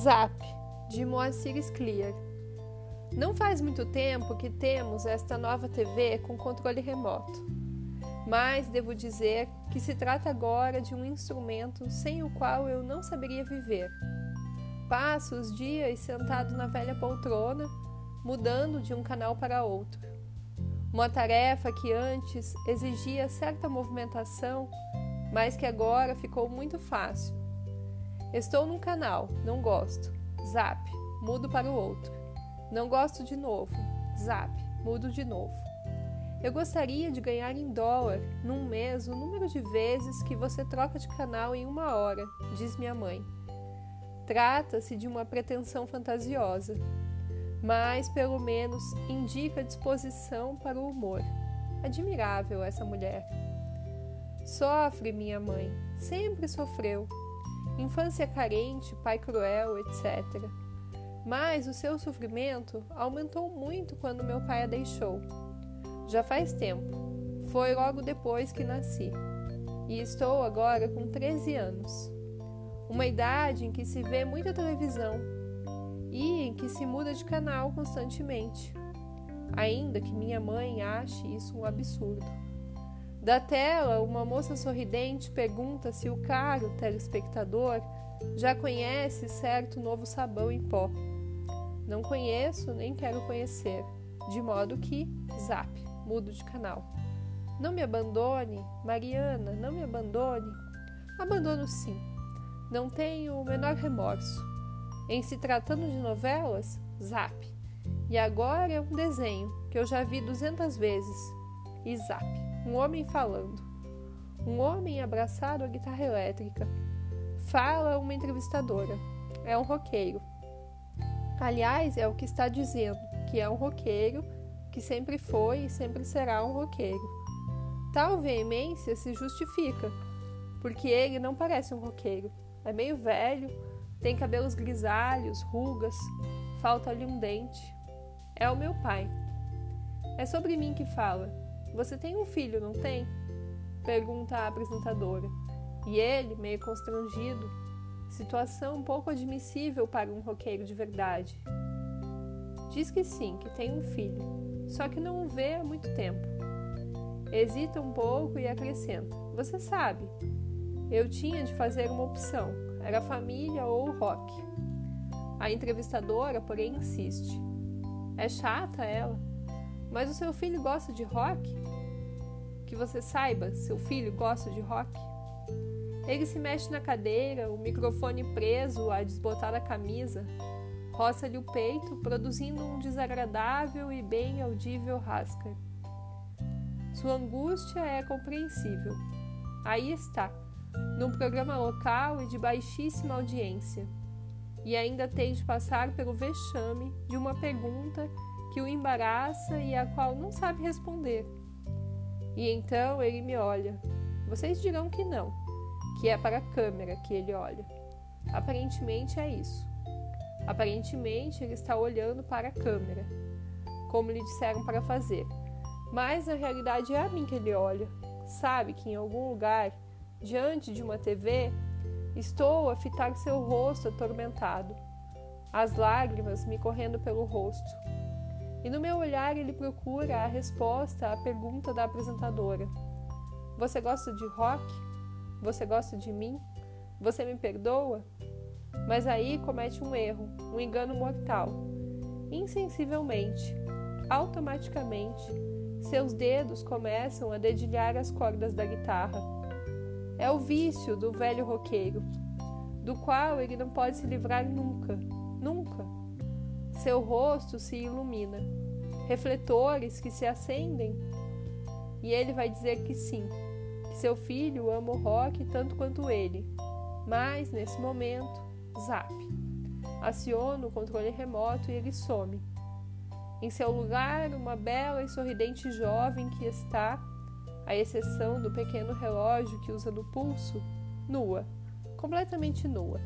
Zap, de Moacir Scliar. Não faz muito tempo que temos esta nova TV com controle remoto, mas devo dizer que se trata agora de um instrumento sem o qual eu não saberia viver. Passo os dias sentado na velha poltrona, mudando de um canal para outro. Uma tarefa que antes exigia certa movimentação, mas que agora ficou muito fácil Estou num canal, não gosto. Zap, mudo para o outro. Não gosto de novo. Zap, mudo de novo. Eu gostaria de ganhar em dólar, num mês, o número de vezes que você troca de canal em uma hora, diz minha mãe. Trata-se de uma pretensão fantasiosa, mas pelo menos indica disposição para o humor. Admirável essa mulher. Sofre, minha mãe, sempre sofreu infância carente, pai cruel, etc. Mas o seu sofrimento aumentou muito quando meu pai a deixou. Já faz tempo. Foi logo depois que nasci. E estou agora com 13 anos. Uma idade em que se vê muita televisão e em que se muda de canal constantemente. Ainda que minha mãe ache isso um absurdo. Da tela, uma moça sorridente pergunta se o caro telespectador já conhece certo novo sabão em pó. Não conheço nem quero conhecer, de modo que, zap, mudo de canal. Não me abandone, Mariana, não me abandone. Abandono sim. Não tenho o menor remorso. Em se tratando de novelas, zap. E agora é um desenho que eu já vi duzentas vezes. E zap. Um homem falando. Um homem abraçado à guitarra elétrica. Fala uma entrevistadora. É um roqueiro. Aliás, é o que está dizendo, que é um roqueiro, que sempre foi e sempre será um roqueiro. Tal veemência se justifica, porque ele não parece um roqueiro. É meio velho, tem cabelos grisalhos, rugas, falta-lhe um dente. É o meu pai. É sobre mim que fala. Você tem um filho, não tem? Pergunta a apresentadora. E ele, meio constrangido, situação pouco admissível para um roqueiro de verdade. Diz que sim, que tem um filho, só que não o vê há muito tempo. Hesita um pouco e acrescenta: Você sabe, eu tinha de fazer uma opção, era família ou rock. A entrevistadora, porém, insiste. É chata ela. Mas o seu filho gosta de rock? Que você saiba, seu filho gosta de rock? Ele se mexe na cadeira, o microfone preso a desbotar a camisa, roça-lhe o peito, produzindo um desagradável e bem audível rasca. Sua angústia é compreensível. Aí está, num programa local e de baixíssima audiência. E ainda tem de passar pelo vexame de uma pergunta que o embaraça e a qual não sabe responder. E então ele me olha. Vocês dirão que não, que é para a câmera que ele olha. Aparentemente é isso. Aparentemente ele está olhando para a câmera, como lhe disseram para fazer. Mas na realidade é a mim que ele olha. Sabe que em algum lugar, diante de uma TV, estou a fitar seu rosto atormentado, as lágrimas me correndo pelo rosto. E no meu olhar ele procura a resposta à pergunta da apresentadora: Você gosta de rock? Você gosta de mim? Você me perdoa? Mas aí comete um erro, um engano mortal. Insensivelmente, automaticamente, seus dedos começam a dedilhar as cordas da guitarra. É o vício do velho roqueiro, do qual ele não pode se livrar nunca, nunca. Seu rosto se ilumina, refletores que se acendem, e ele vai dizer que sim, que seu filho ama o rock tanto quanto ele. Mas, nesse momento, zap. Aciona o controle remoto e ele some. Em seu lugar, uma bela e sorridente jovem que está, à exceção do pequeno relógio que usa no pulso, nua, completamente nua.